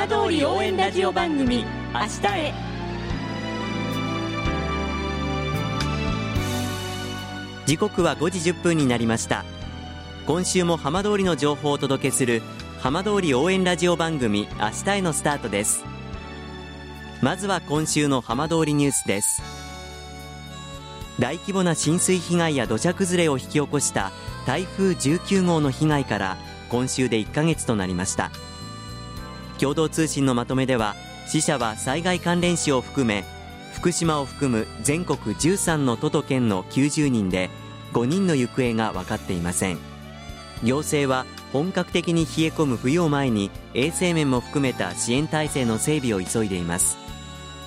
浜通り応援ラジオ番組「明日へ」時刻は5時1分になりました。今週も浜通りの情報をお届けする浜通り応援ラジオ番組「明日へ」のスタートです。まずは今週の浜通りニュースです。大規模な浸水被害や土砂崩れを引き起こした台風19号の被害から今週で1ヶ月となりました。共同通信のまとめでは死者は災害関連死を含め福島を含む全国13の都と県の90人で5人の行方が分かっていません。行政は本格的に冷え込む冬を前に衛生面も含めた支援体制の整備を急いでいます。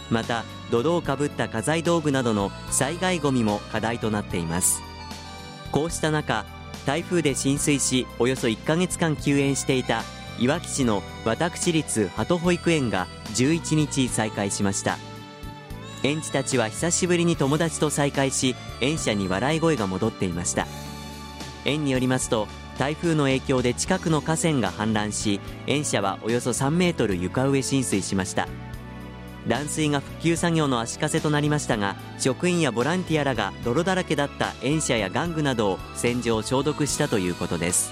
また土土をかぶった家財道具などの災害ごみも課題となっています。こうした中台風で浸水しおよそ1ヶ月間休園していたいわき市の私立鳩保育園が11日再開しました。園児たちは久しぶりに友達と再会し園舎に笑い声が戻っていました。園によりますと台風の影響で近くの河川が氾濫し園舎はおよそ3メートル床上浸水しました。断水が復旧作業の足かせとなりましたが職員やボランティアらが泥だらけだった園舎や玩具などを洗浄消毒したということです。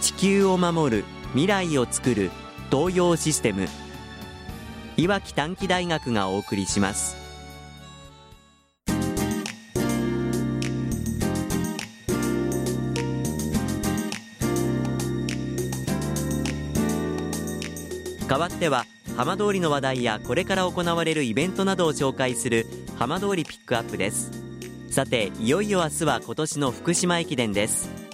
地球を守る未来をつくる東洋システム。いわき短期大学がお送りします。代わっては浜通りの話題やこれから行われるイベントなどを紹介する浜通りピックアップです。さていよいよ明日は今年の福島駅伝です。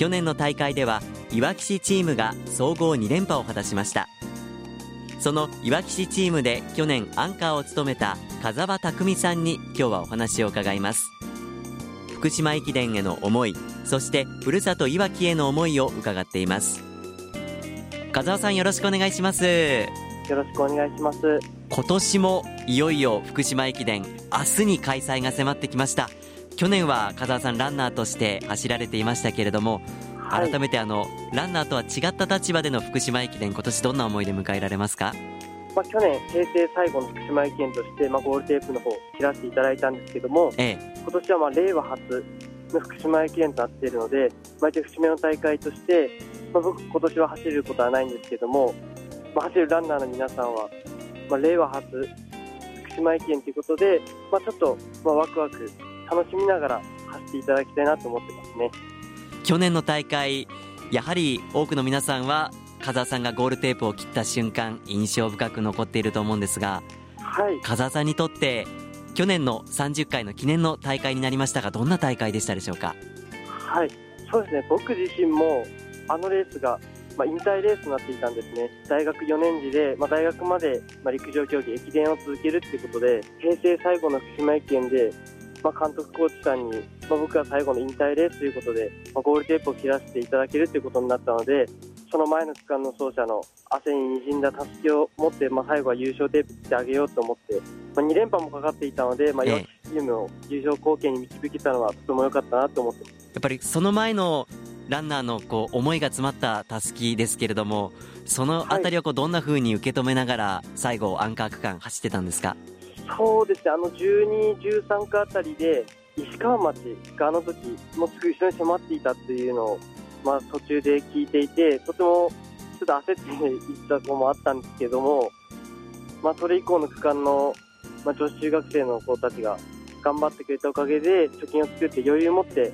去年の大会ではいわき市チームが総合2連覇を果たしました。そのいわき市チームで去年アンカーを務めた風間匠さんに今日はお話を伺います。福島駅伝への思いそしてふるさといわきへの思いを伺っています。風間さんよろしくお願いします。よろしくお願いします。今年もいよいよ福島駅伝明日に開催が迫ってきました去年は風間さんランナーとして走られていましたけれども、はい、改めてあのランナーとは違った立場での福島駅伝今年どんな思いで迎えられますか？まあ、去年、平成最後の福島駅伝として、まあ、ゴールテープの方切らせていただいたんですけども、ええ、今年はまあ令和初の福島駅伝となっているので毎年節目の大会としてまあ、僕、今年は走ることはないんですけども、まあ、走るランナーの皆さんは、まあ、令和初福島駅伝ということで、まあ、ちょっと、まあ、ワクワク楽しみながら走っていただきたいなと思ってますね。去年の大会やはり多くの皆さんは風間さんがゴールテープを切った瞬間印象深く残っていると思うんですが、はい、風間さんにとって去年の30回の記念の大会になりましたがどんな大会でしたでしょうか？はい。そうですね。僕自身もあのレースが、まあ、引退レースになっていたんですね。大学4年時で、まあ、大学まで、まあ、陸上競技駅伝を続けるっていうことで平成最後の福島駅伝で、まあ、監督コーチさんに、まあ、僕は最後の引退レースということで、まあ、ゴールテープを切らせていただけるということになったのでその前の区間の走者の汗ににじんだたすきを持って、まあ、最後は優勝テープ切ってあげようと思って、まあ、2連覇もかかっていたので、まあ、4チームを優勝貢献に導けたのはとても良かったなと思ってやっぱりその前のランナーのこう思いが詰まったたすきですけれどもそのあたりをこうどんなふうに受け止めながら最後アンカー区間走ってたんですか？そうですね。あの12、13区あたりで石川町があの時もうすぐ後ろに迫っていたっていうのを、まあ、途中で聞いていてとてもちょっと焦っていった子もあったんですけども、まあ、それ以降の区間の、まあ、女子中学生の子たちが頑張ってくれたおかげで貯金を作って余裕を持って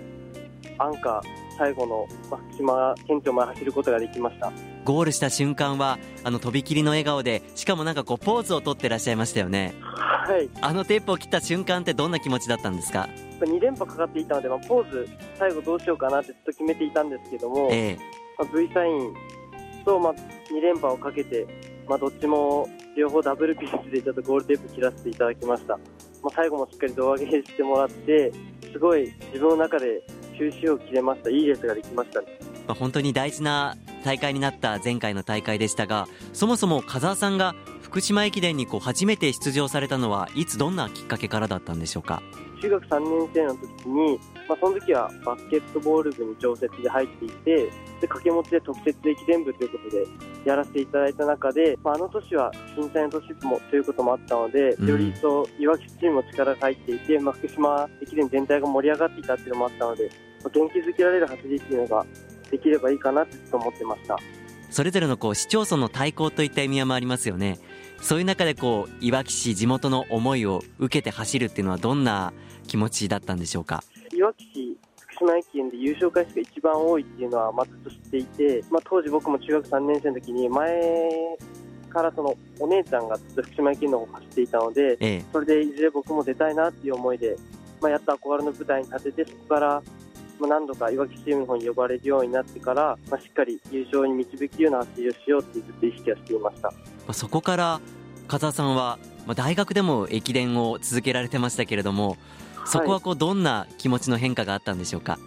アンカー最後の福島県庁前走ることができました。ゴールした瞬間はあのとびきりの笑顔でしかもなんかこうポーズをとってらっしゃいましたよね。はい。あのテープを切った瞬間ってどんな気持ちだったんですか？2連覇かかっていたので、まあ、ポーズ最後どうしようかなってずっと決めていたんですけども、ええ。まあ、V サインと、まあ、2連覇をかけて、まあ、どっちも両方ダブルピースでちょっとゴールテープ切らせていただきました、まあ、最後もしっかり胴上げしてもらってすごい自分の中で終止を切れました。いいレースができましたね、まあ、本当に大事な大会になった前回の大会でしたがそもそも風間さんが福島駅伝にこう初めて出場されたのはいつどんなきっかけからだったんでしょうか？中学3年生の時に、まあ、その時はバスケットボール部に常設で入っていてで掛け持ちで特設駅伝部ということでやらせていただいた中で、まあ、あの年は震災の年もということもあったので、より一層いわきチームも力が入っていて、まあ、福島駅伝全体が盛り上がっていたっていうのもあったので、まあ、元気づけられる走りっていうのができればいいかなと思ってました。それぞれのこう市町村の対抗といった意味合いもありますよねそういう中でこういわき市地元の思いを受けて走るっていうのはどんな気持ちだったんでしょうか？いわき市福島駅伝で優勝回数が一番多いっていうのはまずと知っていて、まあ、当時僕も中学3年生の時に前からそのお姉ちゃんがずっと福島駅伝の方を走っていたので、ええ、それでいずれ僕も出たいなっていう思いで、まあ、やっと憧れの舞台に立ててそこからまあ、何度かいわきチームの方に呼ばれるようになってから、まあ、しっかり優勝に導くような走りをしようってずっと意識はしていましたそこから風さんは、まあ、大学でも駅伝を続けられてましたけれどもそこはこうどんな気持ちの変化があったんでしょうか、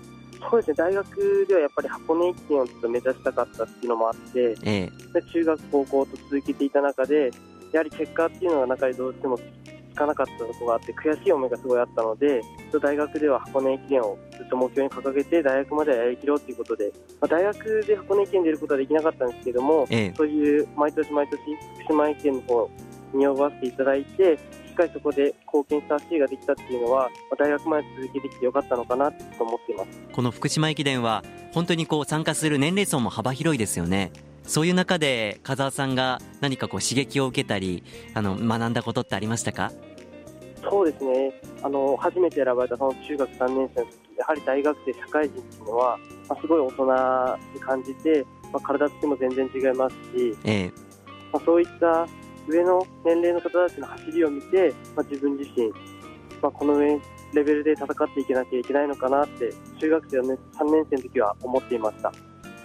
そうですね。大学ではやっぱり箱根駅伝をずっと目指したかったっていうのもあって、ええ、中学、高校と続けていた中でやはり結果っていうのが中でどうしてもつかなかったところがあって悔しい思いがすごいあったので大学では箱根駅伝をと目標に掲げて大学まではやりきろうということで、まあ、大学で箱根駅伝出ることはできなかったんですけども、ええ、そういう毎年毎年福島駅伝の方に呼ばせていただいてしっかりそこで貢献した走りができたっていうのは、まあ、大学まで続けてきてよかったのかなと思っていますこの福島駅伝は本当にこう参加する年齢層も幅広いですよね。そういう中で風間さんが何かこう刺激を受けたりあの学んだことってありましたかそうですねあの初めて選ばれたその中学3年生の時やはり大学生社会人っていうのは、まあ、すごい大人に感じて、まあ、体つきも全然違いますし、ええ。まあ、そういった上の年齢の方たちの走りを見て、まあ、自分自身、まあ、この上レベルで戦っていけなきゃいけないのかなって中学生の、ね、3年生の時は思っていました。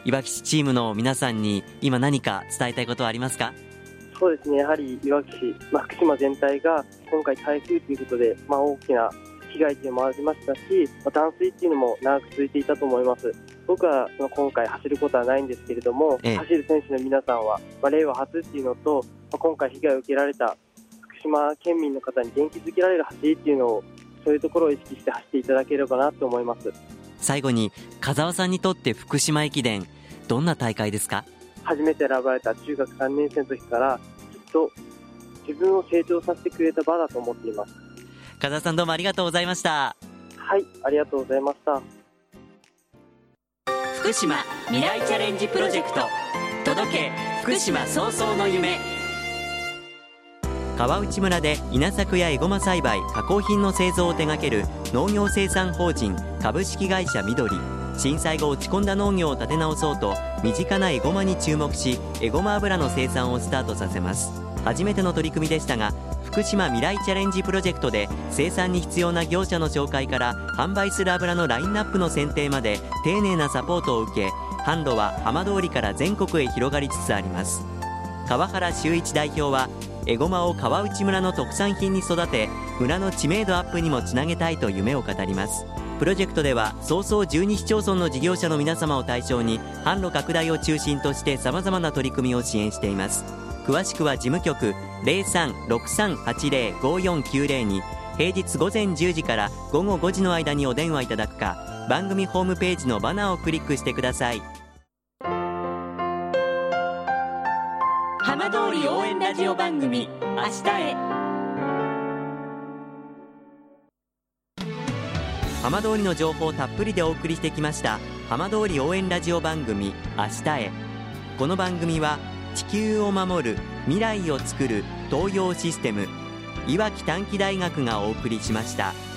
いわき市チームの皆さんに今何か伝えたいことはありますか？そうですね。やはりいわき市、まあ、福島全体が今回台風ということで、まあ、大きな被害というのもありましたし、まあ、断水っていうのも長く続いていたと思います僕は今回走ることはないんですけれども、ええ、走る選手の皆さんは、まあ、令和初っていうのと、まあ、今回被害を受けられた福島県民の方に元気づけられる走りっていうのをそういうところを意識して走っていただければなと思います最後に風間さんにとって福島駅伝どんな大会ですか初めて選ばれた中学3年生の時からずっと自分を成長させてくれた場だと思っています風さんどうもありがとうございました。はいありがとうございました。福島未来チャレンジプロジェクト。届け福島早々の夢。川内村で稲作やエゴマ栽培加工品の製造を手掛ける農業生産法人株式会社緑。震災後落ち込んだ農業を立て直そうと身近なエゴマに注目しエゴマ油の生産をスタートさせます初めての取り組みでしたが福島未来チャレンジプロジェクトで生産に必要な業者の紹介から販売する油のラインナップの選定まで丁寧なサポートを受け販路は浜通りから全国へ広がりつつあります。川原修一代表はエゴマを川内村の特産品に育て村の知名度アップにもつなげたいと夢を語ります。プロジェクトでは早々12市町村の事業者の皆様を対象に販路拡大を中心としてさまざまな取り組みを支援しています。詳しくは事務局0363805490に平日午前10時から午後5時の間にお電話いただくか番組ホームページのバナーをクリックしてください。浜通り応援ラジオ番組「明日へ」浜通りの情報をたっぷりでお送りしてきました浜通り応援ラジオ番組「明日へ」この番組は地球を守る未来をつくる東洋システムいわき短期大学がお送りしました。